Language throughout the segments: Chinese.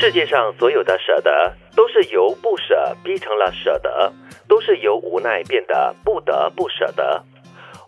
世界上所有的舍得，都是由不舍逼成了舍得，都是由无奈变得不得不舍得。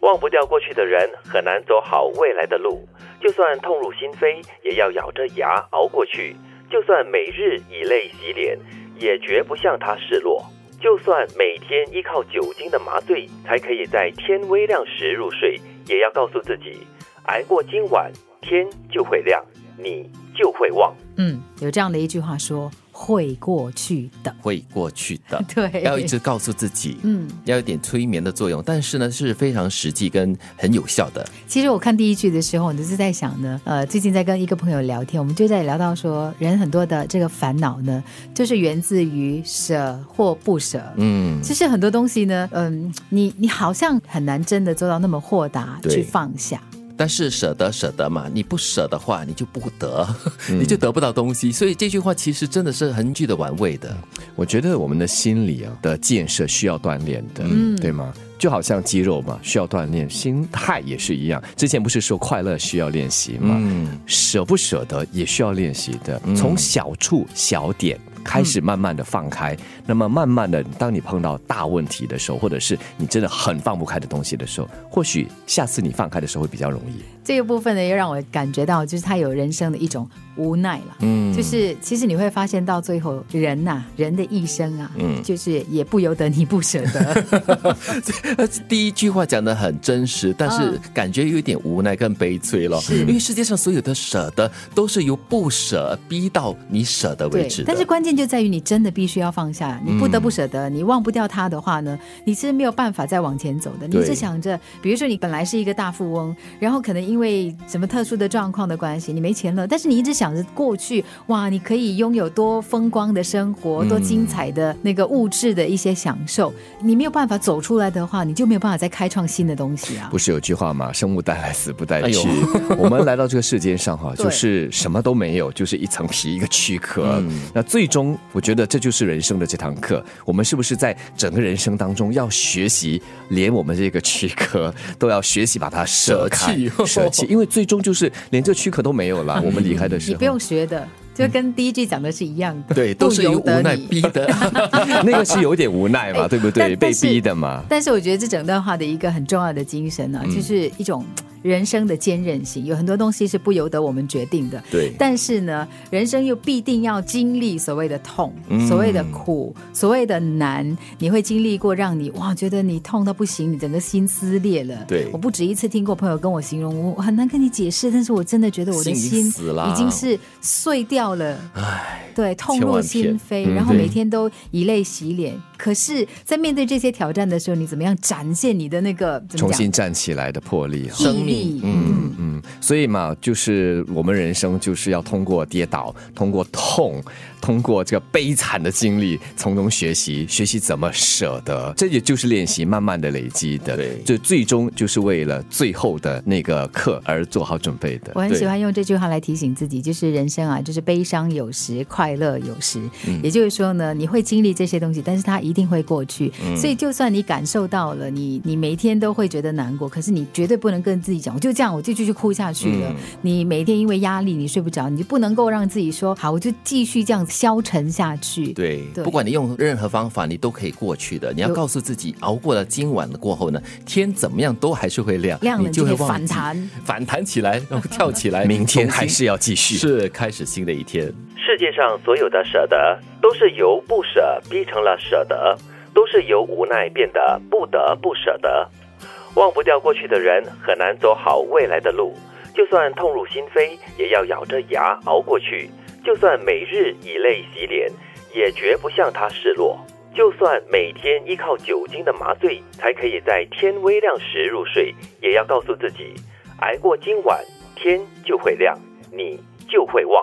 忘不掉过去的人，很难走好未来的路。就算痛入心扉，也要咬着牙熬过去。就算每日以泪洗脸，也绝不向他示弱。就算每天依靠酒精的麻醉，才可以在天微亮时入睡，也要告诉自己，挨过今晚，天就会亮，你就会忘。嗯，有这样的一句话说。会过去的，会过去的，对，要一直告诉自己，嗯，要有点催眠的作用，但是呢是非常实际跟很有效的。其实我看第一句的时候，我就是在想呢，呃，最近在跟一个朋友聊天，我们就在聊到说，人很多的这个烦恼呢，就是源自于舍或不舍。嗯，其实很多东西呢，嗯，你你好像很难真的做到那么豁达去放下。但是舍得舍得嘛，你不舍的话，你就不得，你就得不到东西。所以这句话其实真的是很具的玩味的。我觉得我们的心理啊的建设需要锻炼的，嗯，对吗？就好像肌肉嘛，需要锻炼，心态也是一样。之前不是说快乐需要练习吗？嗯，舍不舍得也需要练习的，从小处小点。开始慢慢的放开，那么慢慢的，当你碰到大问题的时候，或者是你真的很放不开的东西的时候，或许下次你放开的时候会比较容易。这个部分呢，又让我感觉到，就是他有人生的一种无奈了。嗯，就是其实你会发现到最后，人呐，人的一生啊，嗯，就是也不由得你不舍得。第一句话讲的很真实，但是感觉有点无奈跟悲催了。是，因为世界上所有的舍得，都是由不舍逼到你舍得为止。但是关键就在于你真的必须要放下，你不得不舍得，你忘不掉他的话呢，你是没有办法再往前走的。你是想着，比如说你本来是一个大富翁，然后可能。因为什么特殊的状况的关系，你没钱了，但是你一直想着过去，哇，你可以拥有多风光的生活，多精彩的那个物质的一些享受。你没有办法走出来的话，你就没有办法再开创新的东西啊。不是 有句话吗？生不带来，死不带去。我们来到这个世界上哈，就是什么都没有，就是一层皮，一个躯壳。那最终，我觉得这就是人生的这堂课。我们是不是在整个人生当中要学习，连我们这个躯壳都要学习把它舍弃？舍弃因为最终就是连这躯壳都没有了，我们离开的时候，你不用学的。就跟第一句讲的是一样的，对，都是由无奈逼的，那个是有点无奈嘛，对不对？被逼的嘛。但是我觉得这整段话的一个很重要的精神呢，就是一种人生的坚韧性。有很多东西是不由得我们决定的，对。但是呢，人生又必定要经历所谓的痛、所谓的苦、所谓的难。你会经历过让你哇，觉得你痛到不行，你整个心撕裂了。对，我不止一次听过朋友跟我形容，我很难跟你解释，但是我真的觉得我的心已经是碎掉。了，唉，对，痛入心扉，然后每天都以泪洗脸。可是，在面对这些挑战的时候，你怎么样展现你的那个重新站起来的魄力、生命？嗯嗯，所以嘛，就是我们人生就是要通过跌倒，通过痛。通过这个悲惨的经历，从中学习，学习怎么舍得，这也就是练习，慢慢的累积的。对，就最终就是为了最后的那个课而做好准备的。我很喜欢用这句话来提醒自己，就是人生啊，就是悲伤有时，快乐有时。嗯，也就是说呢，你会经历这些东西，但是它一定会过去。嗯，所以就算你感受到了，你你每天都会觉得难过，可是你绝对不能跟自己讲，我就这样，我就继续哭下去了。你每天因为压力你睡不着，你就不能够让自己说好，我就继续这样子。消沉下去，对，不管你用任何方法，你都可以过去的。你要告诉自己，熬过了今晚的过后呢，天怎么样都还是会亮，亮了就会反弹，反弹起来，然后跳起来，明天还是要继续，是开始新的一天。世界上所有的舍得，都是由不舍逼成了舍得，都是由无奈变得不得不舍得。忘不掉过去的人，很难走好未来的路。就算痛入心扉，也要咬着牙熬过去。就算每日以泪洗脸，也绝不向他示弱。就算每天依靠酒精的麻醉，才可以在天微亮时入睡，也要告诉自己，挨过今晚，天就会亮，你就会忘。